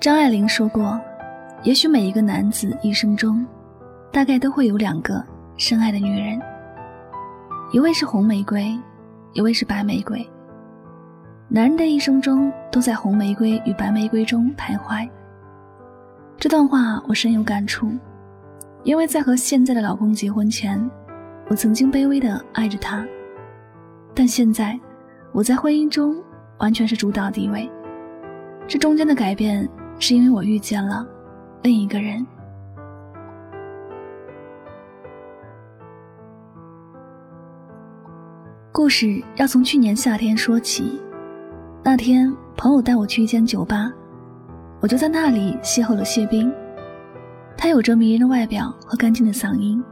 张爱玲说过：“也许每一个男子一生中，大概都会有两个深爱的女人，一位是红玫瑰，一位是白玫瑰。男人的一生中都在红玫瑰与白玫瑰中徘徊。”这段话我深有感触，因为在和现在的老公结婚前，我曾经卑微的爱着他，但现在我在婚姻中完全是主导地位。这中间的改变。是因为我遇见了另一个人。故事要从去年夏天说起。那天，朋友带我去一间酒吧，我就在那里邂逅了谢冰。他有着迷人的外表和干净的嗓音，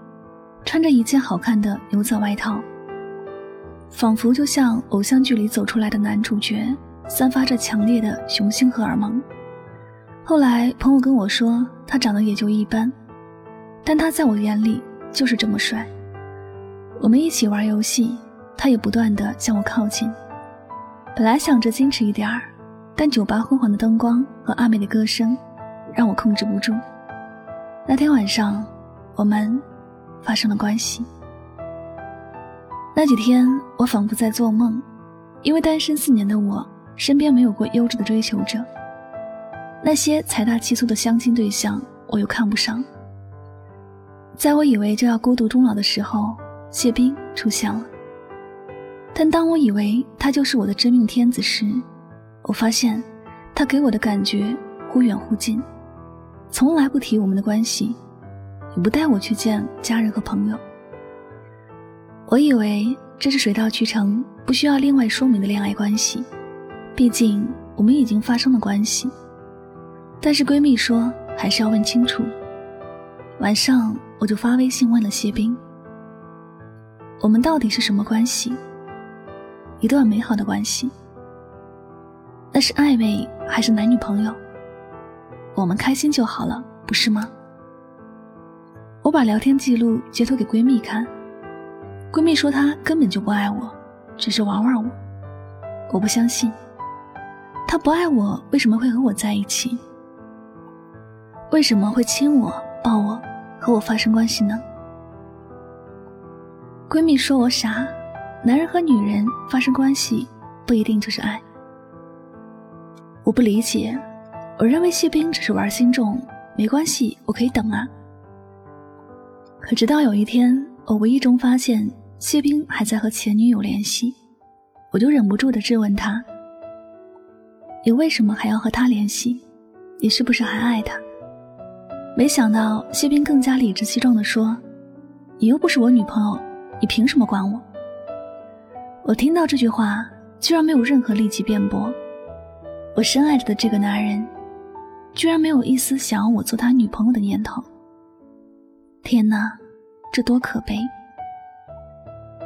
穿着一件好看的牛仔外套，仿佛就像偶像剧里走出来的男主角，散发着强烈的雄性荷尔蒙。后来朋友跟我说，他长得也就一般，但他在我眼里就是这么帅。我们一起玩游戏，他也不断的向我靠近。本来想着矜持一点儿，但酒吧昏黄的灯光和阿美的歌声，让我控制不住。那天晚上，我们发生了关系。那几天我仿佛在做梦，因为单身四年的我，身边没有过优质的追求者。那些财大气粗的相亲对象，我又看不上。在我以为就要孤独终老的时候，谢冰出现了。但当我以为他就是我的真命天子时，我发现他给我的感觉忽远忽近，从来不提我们的关系，也不带我去见家人和朋友。我以为这是水到渠成、不需要另外说明的恋爱关系，毕竟我们已经发生了关系。但是闺蜜说还是要问清楚。晚上我就发微信问了谢冰：“我们到底是什么关系？一段美好的关系？那是暧昧还是男女朋友？我们开心就好了，不是吗？”我把聊天记录截图给闺蜜看，闺蜜说她根本就不爱我，只是玩玩我。我不相信，她不爱我，为什么会和我在一起？为什么会亲我、抱我，和我发生关系呢？闺蜜说我傻，男人和女人发生关系不一定就是爱。我不理解，我认为谢冰只是玩心重，没关系，我可以等啊。可直到有一天，我无意中发现谢冰还在和前女友联系，我就忍不住的质问他：“你为什么还要和他联系？你是不是还爱他？”没想到谢斌更加理直气壮地说：“你又不是我女朋友，你凭什么管我？”我听到这句话，居然没有任何力气辩驳。我深爱着的这个男人，居然没有一丝想要我做他女朋友的念头。天哪，这多可悲！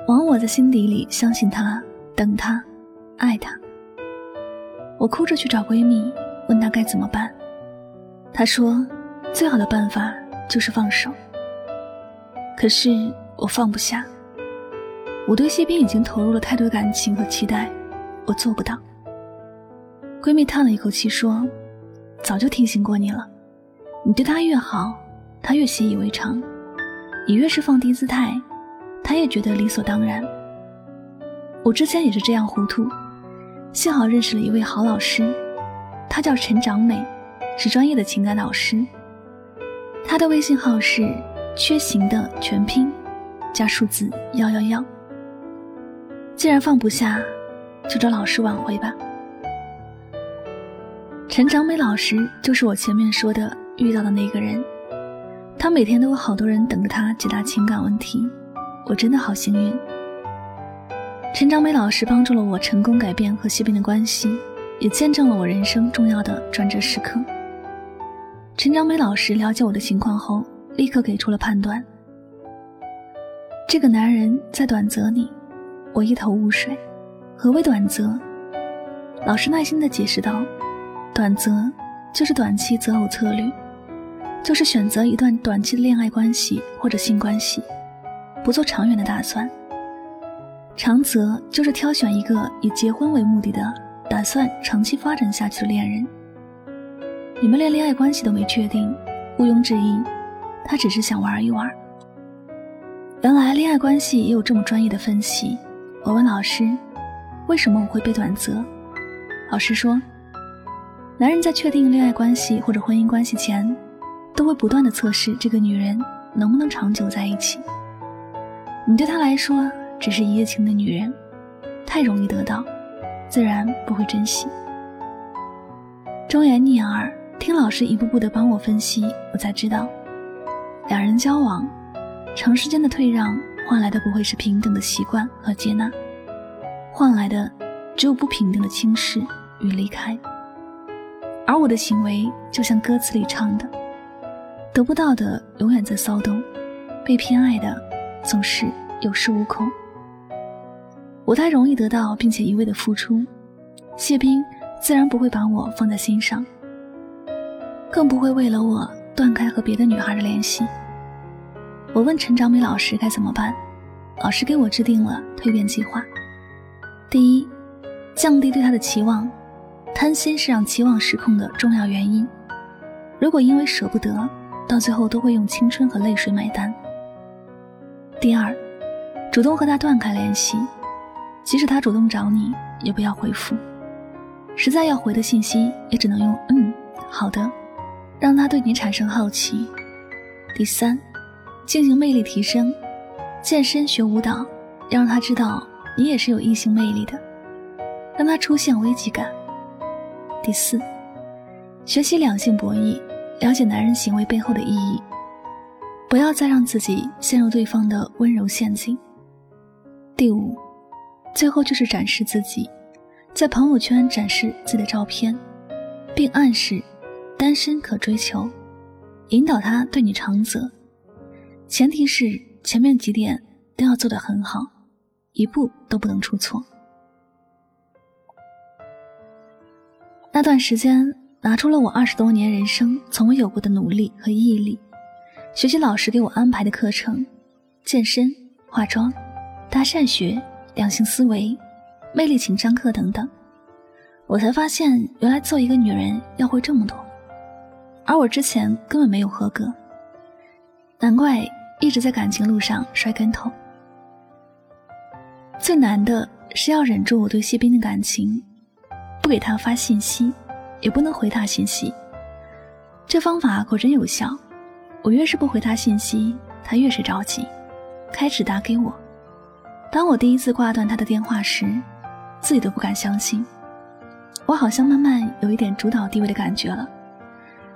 枉我在心底里相信他，等他，爱他。我哭着去找闺蜜，问她该怎么办。她说。最好的办法就是放手。可是我放不下，我对谢斌已经投入了太多感情和期待，我做不到。闺蜜叹了一口气说：“早就提醒过你了，你对他越好，他越习以为常；你越是放低姿态，他也觉得理所当然。我之前也是这样糊涂，幸好认识了一位好老师，他叫陈长美，是专业的情感导师。”他的微信号是“缺行”的全拼，加数字幺幺幺。既然放不下，就找老师挽回吧。陈长美老师就是我前面说的遇到的那个人，他每天都有好多人等着他解答情感问题，我真的好幸运。陈长美老师帮助了我成功改变和谢斌的关系，也见证了我人生重要的转折时刻。陈长美老师了解我的情况后，立刻给出了判断：这个男人在短择你。我一头雾水，何为短择？老师耐心地解释道：“短择就是短期择偶策略，就是选择一段短期的恋爱关系或者性关系，不做长远的打算。长择就是挑选一个以结婚为目的的，打算长期发展下去的恋人。”你们连恋爱关系都没确定，毋庸置疑，他只是想玩一玩。原来恋爱关系也有这么专业的分析。我问老师，为什么我会被短择？老师说，男人在确定恋爱关系或者婚姻关系前，都会不断的测试这个女人能不能长久在一起。你对他来说只是一夜情的女人，太容易得到，自然不会珍惜。忠言逆耳，听老师一步步的帮我分析，我才知道，两人交往，长时间的退让换来的不会是平等的习惯和接纳，换来的只有不平等的轻视与离开。而我的行为就像歌词里唱的，得不到的永远在骚动，被偏爱的。总是有恃无恐，我太容易得到，并且一味的付出，谢斌自然不会把我放在心上，更不会为了我断开和别的女孩的联系。我问陈长美老师该怎么办，老师给我制定了蜕变计划。第一，降低对他的期望，贪心是让期望失控的重要原因。如果因为舍不得，到最后都会用青春和泪水买单。第二，主动和他断开联系，即使他主动找你，也不要回复。实在要回的信息，也只能用“嗯，好的”，让他对你产生好奇。第三，进行魅力提升，健身学舞蹈，要让他知道你也是有异性魅力的，让他出现危机感。第四，学习两性博弈，了解男人行为背后的意义。不要再让自己陷入对方的温柔陷阱。第五，最后就是展示自己，在朋友圈展示自己的照片，并暗示单身可追求，引导他对你长择。前提是前面几点都要做得很好，一步都不能出错。那段时间，拿出了我二十多年人生从未有过的努力和毅力。学习老师给我安排的课程，健身、化妆、搭讪学、两性思维、魅力情商课等等，我才发现原来做一个女人要会这么多，而我之前根本没有合格，难怪一直在感情路上摔跟头。最难的是要忍住我对谢斌的感情，不给他发信息，也不能回他信息，这方法果真有效。我越是不回他信息，他越是着急，开始打给我。当我第一次挂断他的电话时，自己都不敢相信，我好像慢慢有一点主导地位的感觉了。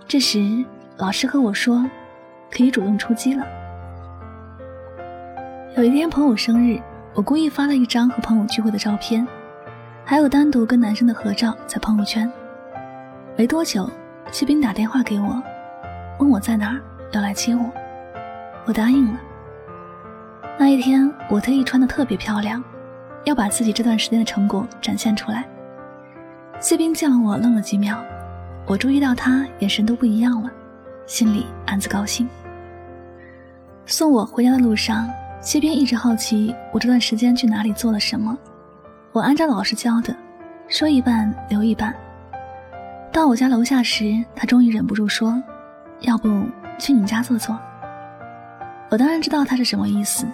这时，老师和我说，可以主动出击了。有一天朋友生日，我故意发了一张和朋友聚会的照片，还有单独跟男生的合照在朋友圈。没多久，谢斌打电话给我，问我在哪儿。要来接我，我答应了。那一天，我特意穿的特别漂亮，要把自己这段时间的成果展现出来。谢斌见了我，愣了几秒，我注意到他眼神都不一样了，心里暗自高兴。送我回家的路上，谢斌一直好奇我这段时间去哪里做了什么。我按照老师教的，说一半留一半。到我家楼下时，他终于忍不住说：“要不……”去你家坐坐。我当然知道他是什么意思。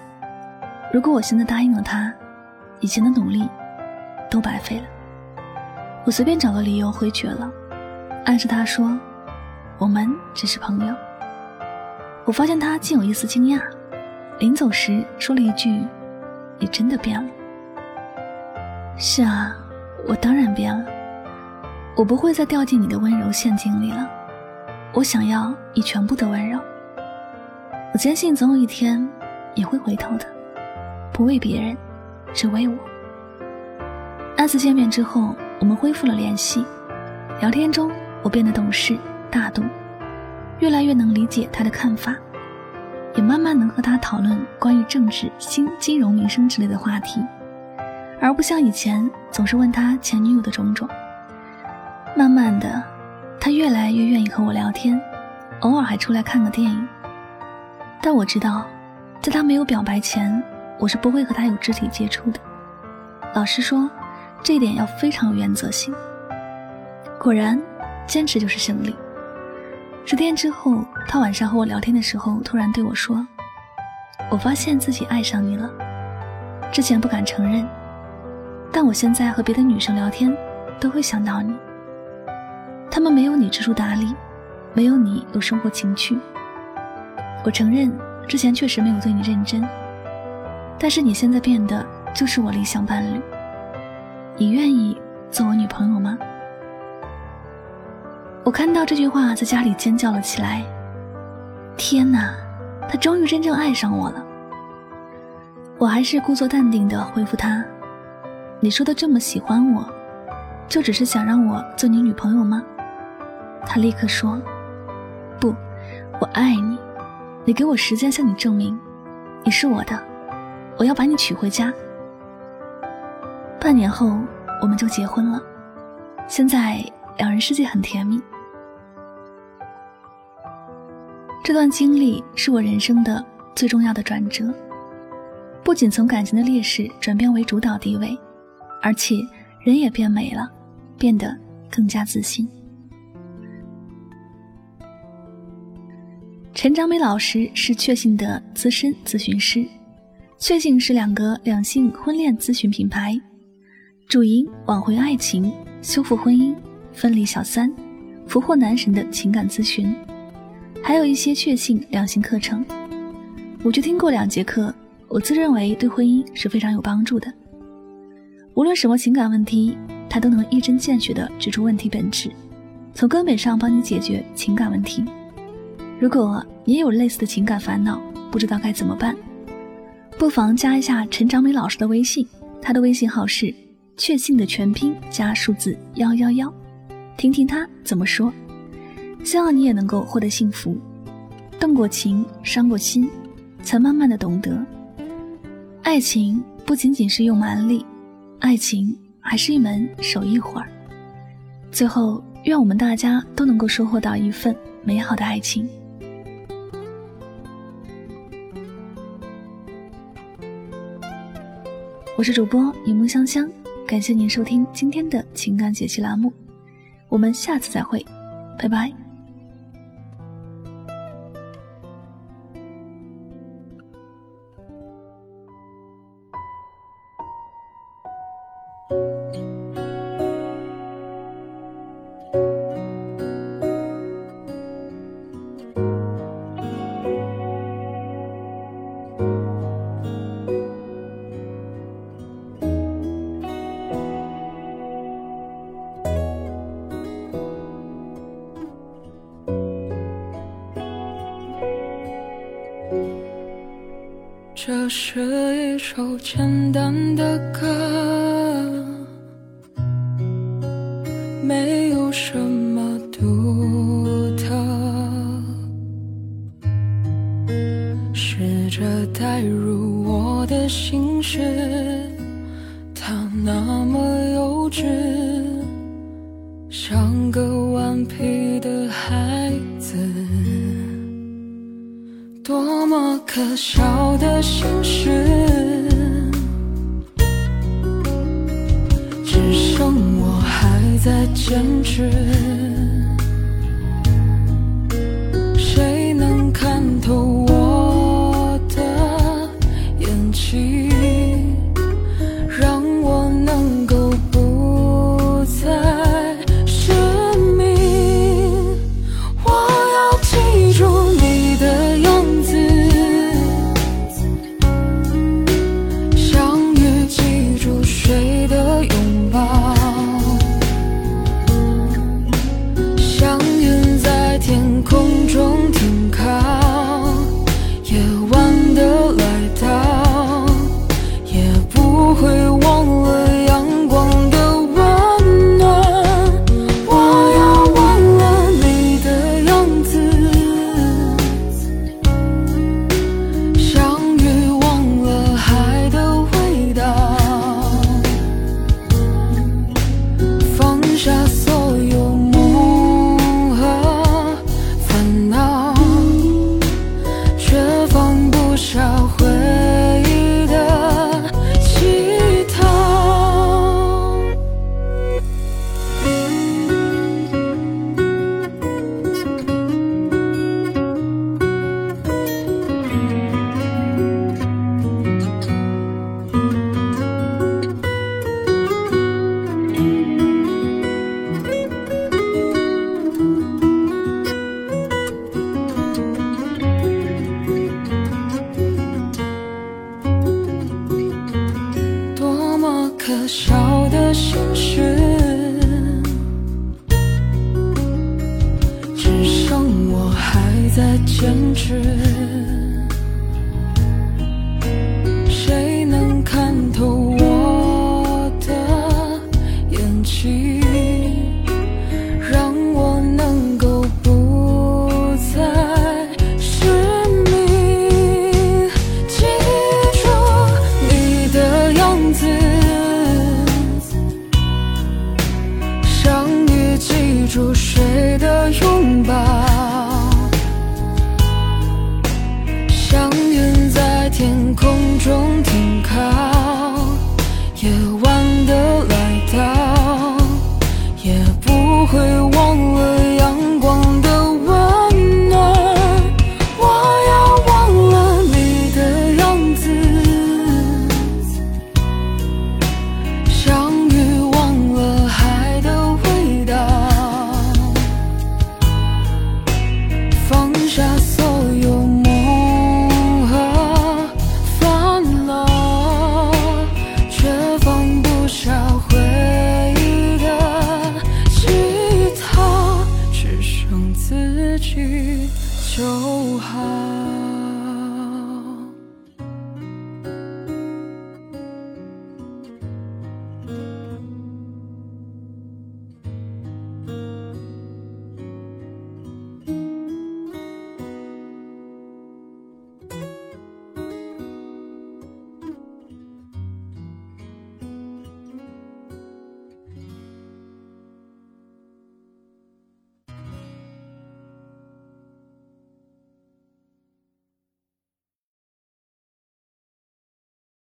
如果我现在答应了他，以前的努力都白费了。我随便找个理由回绝了，暗示他说我们只是朋友。我发现他竟有一丝惊讶，临走时说了一句：“你真的变了。”是啊，我当然变了。我不会再掉进你的温柔陷阱里了。我想要你全部的温柔。我坚信总有一天你会回头的，不为别人，只为我。那次见面之后，我们恢复了联系。聊天中，我变得懂事大度，越来越能理解他的看法，也慢慢能和他讨论关于政治、新金融、民生之类的话题，而不像以前总是问他前女友的种种。慢慢的。他越来越愿意和我聊天，偶尔还出来看个电影。但我知道，在他没有表白前，我是不会和他有肢体接触的。老实说，这点要非常有原则性。果然，坚持就是胜利。十天之后，他晚上和我聊天的时候，突然对我说：“我发现自己爱上你了，之前不敢承认，但我现在和别的女生聊天，都会想到你。他们没有你知书达理，没有你有生活情趣。我承认之前确实没有对你认真，但是你现在变得就是我理想伴侣。你愿意做我女朋友吗？”我看到这句话，在家里尖叫了起来。天哪，他终于真正爱上我了。我还是故作淡定的回复他：“你说的这么喜欢我，就只是想让我做你女朋友吗？”他立刻说：“不，我爱你。你给我时间向你证明，你是我的。我要把你娶回家。”半年后，我们就结婚了。现在两人世界很甜蜜。这段经历是我人生的最重要的转折，不仅从感情的劣势转变为主导地位，而且人也变美了，变得更加自信。陈长美老师是确信的资深咨询师，确信是两个两性婚恋咨询品牌，主营挽回爱情、修复婚姻、分离小三、俘获男神的情感咨询。还有一些确信两性课程，我去听过两节课，我自认为对婚姻是非常有帮助的。无论什么情感问题，他都能一针见血地指出问题本质，从根本上帮你解决情感问题。如果也有类似的情感烦恼，不知道该怎么办，不妨加一下陈长美老师的微信，他的微信号是“确信”的全拼加数字幺幺幺，听听他怎么说。希望你也能够获得幸福，动过情，伤过心，才慢慢的懂得，爱情不仅仅是用蛮力，爱情还是一门手一会儿。最后，愿我们大家都能够收获到一份美好的爱情。我是主播柠檬香香，感谢您收听今天的情感解析栏目，我们下次再会，拜拜。这是一首简单的歌，多么可笑的心事，只剩我还在坚持。